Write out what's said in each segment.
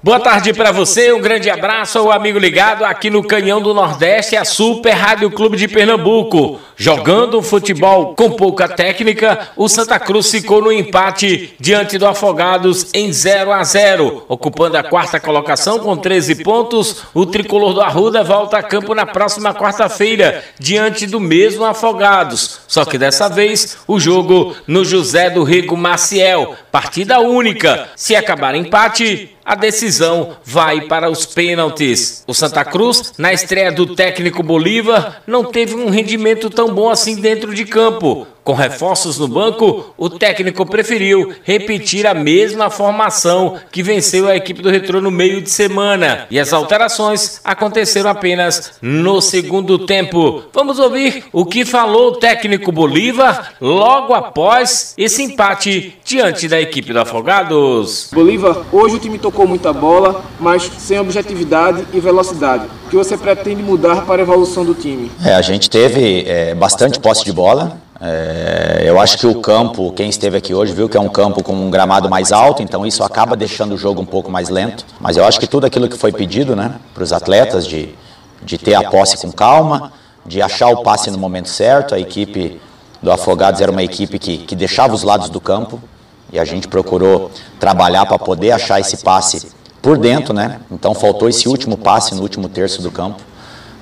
Boa tarde para você, um grande abraço ao amigo ligado aqui no Canhão do Nordeste, a Super Rádio Clube de Pernambuco. Jogando futebol com pouca técnica, o Santa Cruz ficou no empate diante do Afogados em 0 a 0, ocupando a quarta colocação com 13 pontos. O tricolor do Arruda volta a campo na próxima quarta-feira diante do mesmo Afogados. Só que dessa vez o jogo no José do Rego Maciel, partida única. Se acabar empate, a decisão vai para os pênaltis. O Santa Cruz, na estreia do técnico Bolívar, não teve um rendimento tão bom assim dentro de campo. Com reforços no banco, o técnico preferiu repetir a mesma formação que venceu a equipe do Retrô no meio de semana. E as alterações aconteceram apenas no segundo tempo. Vamos ouvir o que falou o técnico Bolívar logo após esse empate diante da equipe do Afogados. Bolívar, hoje o time tocou muita bola, mas sem objetividade e velocidade. O que você pretende mudar para a evolução do time? É, a gente teve é, bastante posse de bola é, eu acho que o campo, quem esteve aqui hoje viu que é um campo com um gramado mais alto, então isso acaba deixando o jogo um pouco mais lento. Mas eu acho que tudo aquilo que foi pedido né, para os atletas, de, de ter a posse com calma, de achar o passe no momento certo, a equipe do Afogados era uma equipe que, que deixava os lados do campo e a gente procurou trabalhar para poder achar esse passe por dentro, né? Então faltou esse último passe no último terço do campo.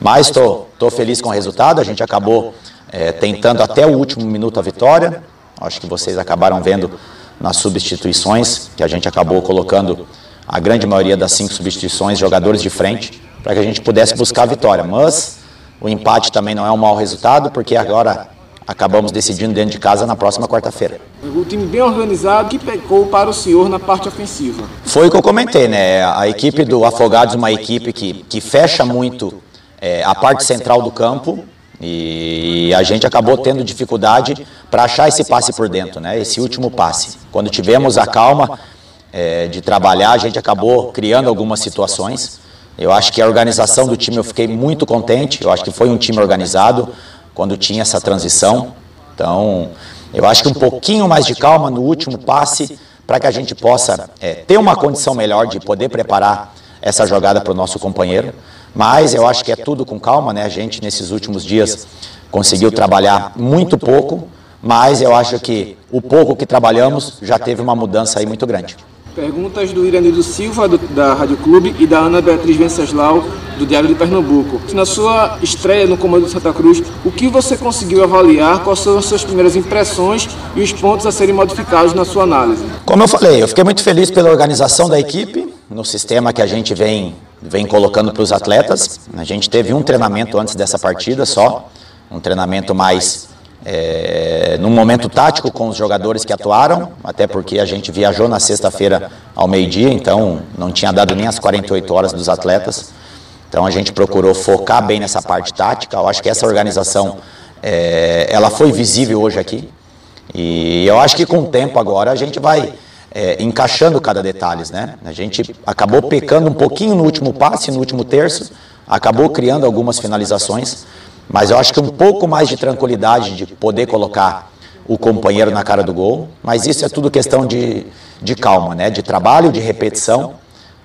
Mas estou feliz com o resultado, a gente acabou é, tentando até o último minuto a vitória. Acho que vocês acabaram vendo nas substituições, que a gente acabou colocando a grande maioria das cinco substituições, jogadores de frente, para que a gente pudesse buscar a vitória. Mas o empate também não é um mau resultado, porque agora acabamos decidindo dentro de casa na próxima quarta-feira. O time bem organizado que pecou para o senhor na parte ofensiva. Foi o que eu comentei, né? A equipe do Afogados é uma equipe que, que fecha muito é, a parte central do campo e a gente acabou tendo dificuldade para achar esse passe por dentro, né? esse último passe. Quando tivemos a calma é, de trabalhar, a gente acabou criando algumas situações. Eu acho que a organização do time eu fiquei muito contente, eu acho que foi um time organizado quando tinha essa transição. Então, eu acho que um pouquinho mais de calma no último passe para que a gente possa é, ter uma condição melhor de poder preparar essa jogada para o nosso companheiro. Mas eu acho que é tudo com calma, né? A gente nesses últimos dias conseguiu trabalhar muito pouco, mas eu acho que o pouco que trabalhamos já teve uma mudança aí muito grande. Perguntas do Iranildo Silva, do, da Rádio Clube, e da Ana Beatriz Venceslau, do Diário de Pernambuco. Na sua estreia no Comando do Santa Cruz, o que você conseguiu avaliar? Quais são as suas primeiras impressões e os pontos a serem modificados na sua análise? Como eu falei, eu fiquei muito feliz pela organização da equipe, no sistema que a gente vem vem colocando para os atletas. A gente teve um treinamento antes dessa partida só, um treinamento mais é, num momento tático com os jogadores que atuaram, até porque a gente viajou na sexta-feira ao meio-dia, então não tinha dado nem as 48 horas dos atletas. Então a gente procurou focar bem nessa parte tática. Eu acho que essa organização é, ela foi visível hoje aqui. E eu acho que com o tempo agora a gente vai é, encaixando cada detalhe, né? A gente acabou pecando um pouquinho no último passe, no último terço, acabou criando algumas finalizações, mas eu acho que um pouco mais de tranquilidade de poder colocar o companheiro na cara do gol, mas isso é tudo questão de, de calma, né? De trabalho, de repetição.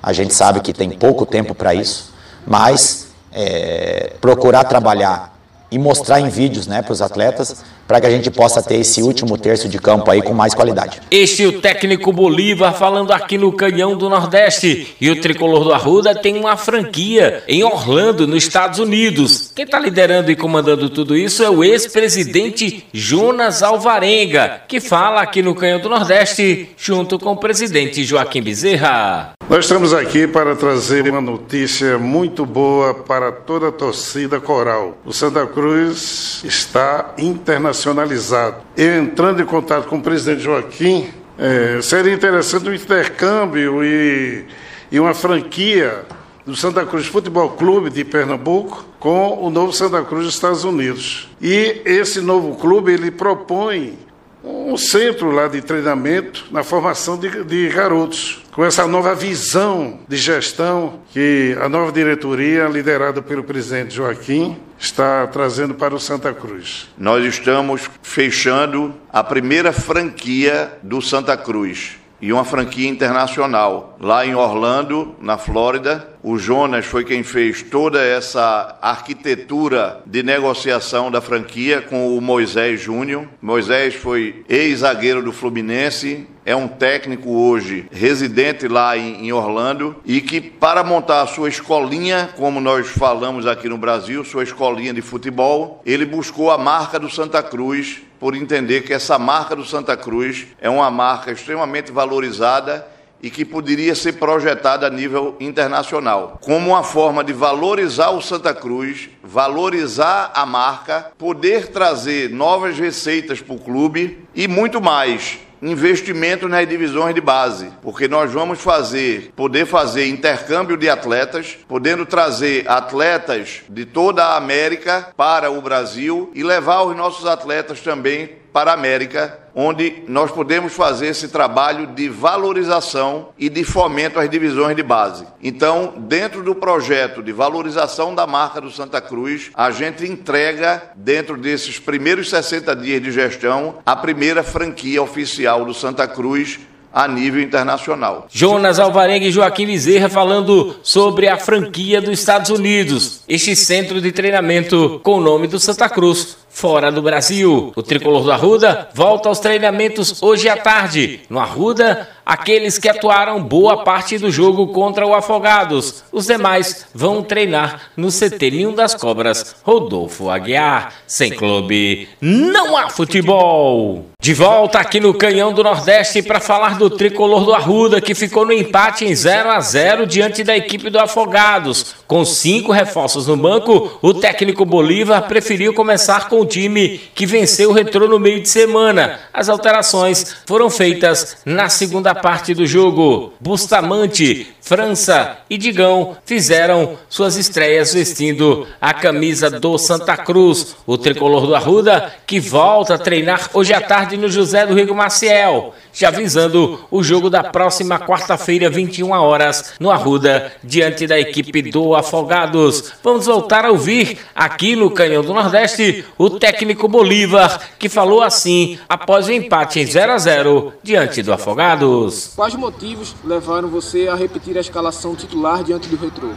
A gente sabe que tem pouco tempo para isso, mas é, procurar trabalhar e mostrar em vídeos né, para os atletas, para que a gente possa ter esse último terço de campo aí com mais qualidade. Este é o técnico Bolívar falando aqui no Canhão do Nordeste. E o tricolor do Arruda tem uma franquia em Orlando, nos Estados Unidos. Quem está liderando e comandando tudo isso é o ex-presidente Jonas Alvarenga, que fala aqui no Canhão do Nordeste, junto com o presidente Joaquim Bezerra. Nós estamos aqui para trazer uma notícia muito boa para toda a torcida coral. O Santa Cruz está internacionalizado. Eu entrando em contato com o presidente Joaquim, é, seria interessante um intercâmbio e, e uma franquia do Santa Cruz Futebol Clube de Pernambuco com o novo Santa Cruz dos Estados Unidos. E esse novo clube ele propõe um centro lá de treinamento na formação de, de, garotos, com essa nova visão de gestão que a nova diretoria, liderada pelo presidente Joaquim, está trazendo para o Santa Cruz? Nós estamos fechando a primeira franquia do Santa Cruz e uma franquia internacional. Lá em Orlando, na Flórida, o Jonas foi quem fez toda essa arquitetura de negociação da franquia com o Moisés Júnior. Moisés foi ex-zagueiro do Fluminense, é um técnico hoje residente lá em, Orlando e que, para montar a sua escolinha, como nós falamos aqui no Brasil, sua escolinha de futebol, ele buscou a marca do Santa Cruz por entender que essa marca do Santa Cruz é uma marca extremamente valorizada e que poderia ser projetada a nível internacional, como uma forma de valorizar o Santa Cruz, valorizar a marca, poder trazer novas receitas para o clube e muito mais investimento nas divisões de base, porque nós vamos fazer, poder fazer intercâmbio de atletas, podendo trazer atletas de toda a América para o Brasil e levar os nossos atletas também para a América, onde nós podemos fazer esse trabalho de valorização e de fomento às divisões de base. Então, dentro do projeto de valorização da marca do Santa Cruz, a gente entrega, dentro desses primeiros 60 dias de gestão, a primeira franquia oficial do Santa Cruz a nível internacional. Jonas Alvarenga e Joaquim Bezerra falando sobre a franquia dos Estados Unidos, este centro de treinamento com o nome do Santa Cruz fora do Brasil. O tricolor do Arruda volta aos treinamentos hoje à tarde. No Arruda, aqueles que atuaram boa parte do jogo contra o Afogados. Os demais vão treinar no CT Ninho das Cobras. Rodolfo Aguiar. Sem clube, não há futebol. De volta aqui no Canhão do Nordeste para falar do tricolor do Arruda, que ficou no empate em 0 a 0 diante da equipe do Afogados. Com cinco reforços no banco, o técnico Bolívar preferiu começar com o time que venceu o Retrô no meio de semana. As alterações foram feitas na segunda parte do jogo. Bustamante, França e Digão fizeram suas estreias vestindo a camisa do Santa Cruz. O tricolor do Arruda que volta a treinar hoje à tarde no José do Rigo Maciel, já visando o jogo da próxima quarta-feira, 21 horas, no Arruda, diante da equipe do Afogados. Vamos voltar a ouvir aqui no Canhão do Nordeste o técnico Bolívar, que falou assim após o empate em 0 a 0 diante do Afogados. Quais motivos levaram você a repetir a escalação titular diante do Retrô?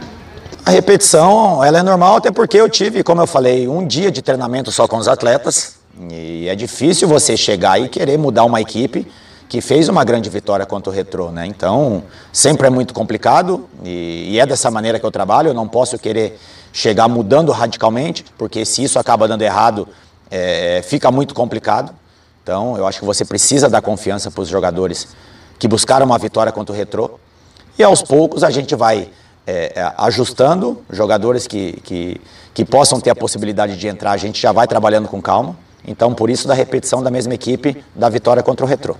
A repetição, ela é normal até porque eu tive, como eu falei, um dia de treinamento só com os atletas e é difícil você chegar e querer mudar uma equipe que fez uma grande vitória contra o Retrô, né? Então, sempre é muito complicado e, e, é dessa maneira que eu trabalho. Eu não posso querer chegar mudando radicalmente, porque se isso acaba dando errado, é, fica muito complicado. Então, eu acho que você precisa dar confiança para os jogadores que buscaram uma vitória contra o Retrô. E aos poucos a gente vai é, é, ajustando jogadores que, que, que possam ter a possibilidade de entrar, a gente já vai trabalhando com calma. Então, por isso, da repetição da mesma equipe da vitória contra o Retrô.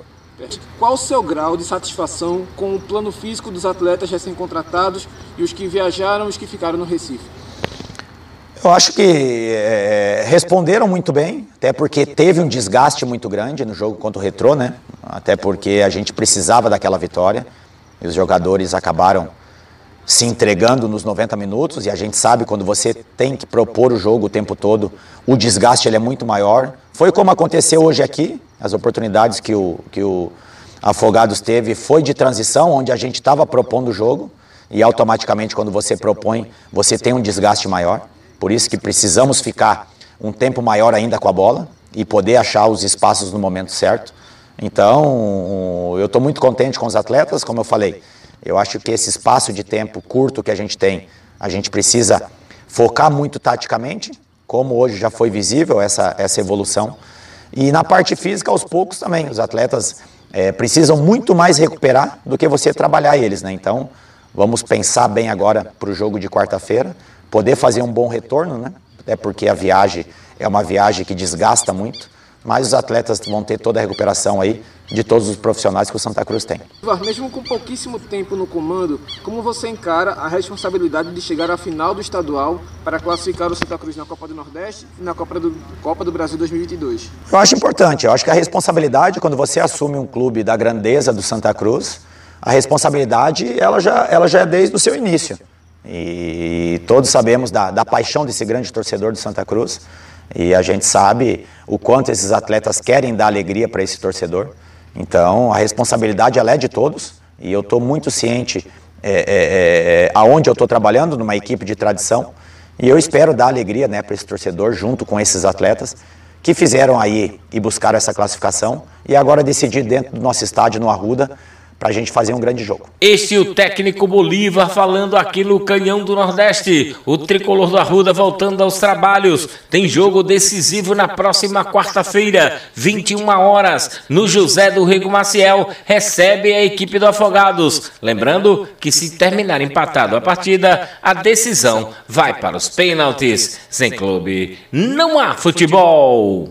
Qual o seu grau de satisfação com o plano físico dos atletas recém-contratados e os que viajaram e os que ficaram no Recife? Eu acho que é, responderam muito bem, até porque teve um desgaste muito grande no jogo contra o Retrô, né? Até porque a gente precisava daquela vitória. E os jogadores acabaram se entregando nos 90 minutos e a gente sabe quando você tem que propor o jogo o tempo todo, o desgaste ele é muito maior. Foi como aconteceu hoje aqui, as oportunidades que o, que o Afogados teve foi de transição, onde a gente estava propondo o jogo e automaticamente quando você propõe, você tem um desgaste maior. Por isso que precisamos ficar um tempo maior ainda com a bola e poder achar os espaços no momento certo. Então, eu estou muito contente com os atletas, como eu falei. Eu acho que esse espaço de tempo curto que a gente tem, a gente precisa focar muito taticamente, como hoje já foi visível essa, essa evolução. E na parte física, aos poucos também. Os atletas é, precisam muito mais recuperar do que você trabalhar eles, né? Então, vamos pensar bem agora para o jogo de quarta-feira, poder fazer um bom retorno, né? Até porque a viagem é uma viagem que desgasta muito mas os atletas vão ter toda a recuperação aí de todos os profissionais que o Santa Cruz tem. Mesmo com pouquíssimo tempo no comando, como você encara a responsabilidade de chegar à final do estadual para classificar o Santa Cruz na Copa do Nordeste e na Copa do, Copa do Brasil 2022? Eu acho importante, eu acho que a responsabilidade, quando você assume um clube da grandeza do Santa Cruz, a responsabilidade ela já, ela já é desde o seu início. E todos sabemos da, da paixão desse grande torcedor do Santa Cruz. E a gente sabe o quanto esses atletas querem dar alegria para esse torcedor. Então, a responsabilidade ela é de todos. E eu estou muito ciente é, é, é, aonde eu estou trabalhando, numa equipe de tradição. E eu espero dar alegria né, para esse torcedor, junto com esses atletas que fizeram aí e buscaram essa classificação e agora decidir dentro do nosso estádio no Arruda para a gente fazer um grande jogo. Este é o técnico Bolívar falando aqui no Canhão do Nordeste. O tricolor do Arruda voltando aos trabalhos. Tem jogo decisivo na próxima quarta-feira, 21 horas, no José do Rego Maciel. Recebe a equipe do Afogados. Lembrando que se terminar empatado a partida, a decisão vai para os pênaltis. Sem clube, não há futebol.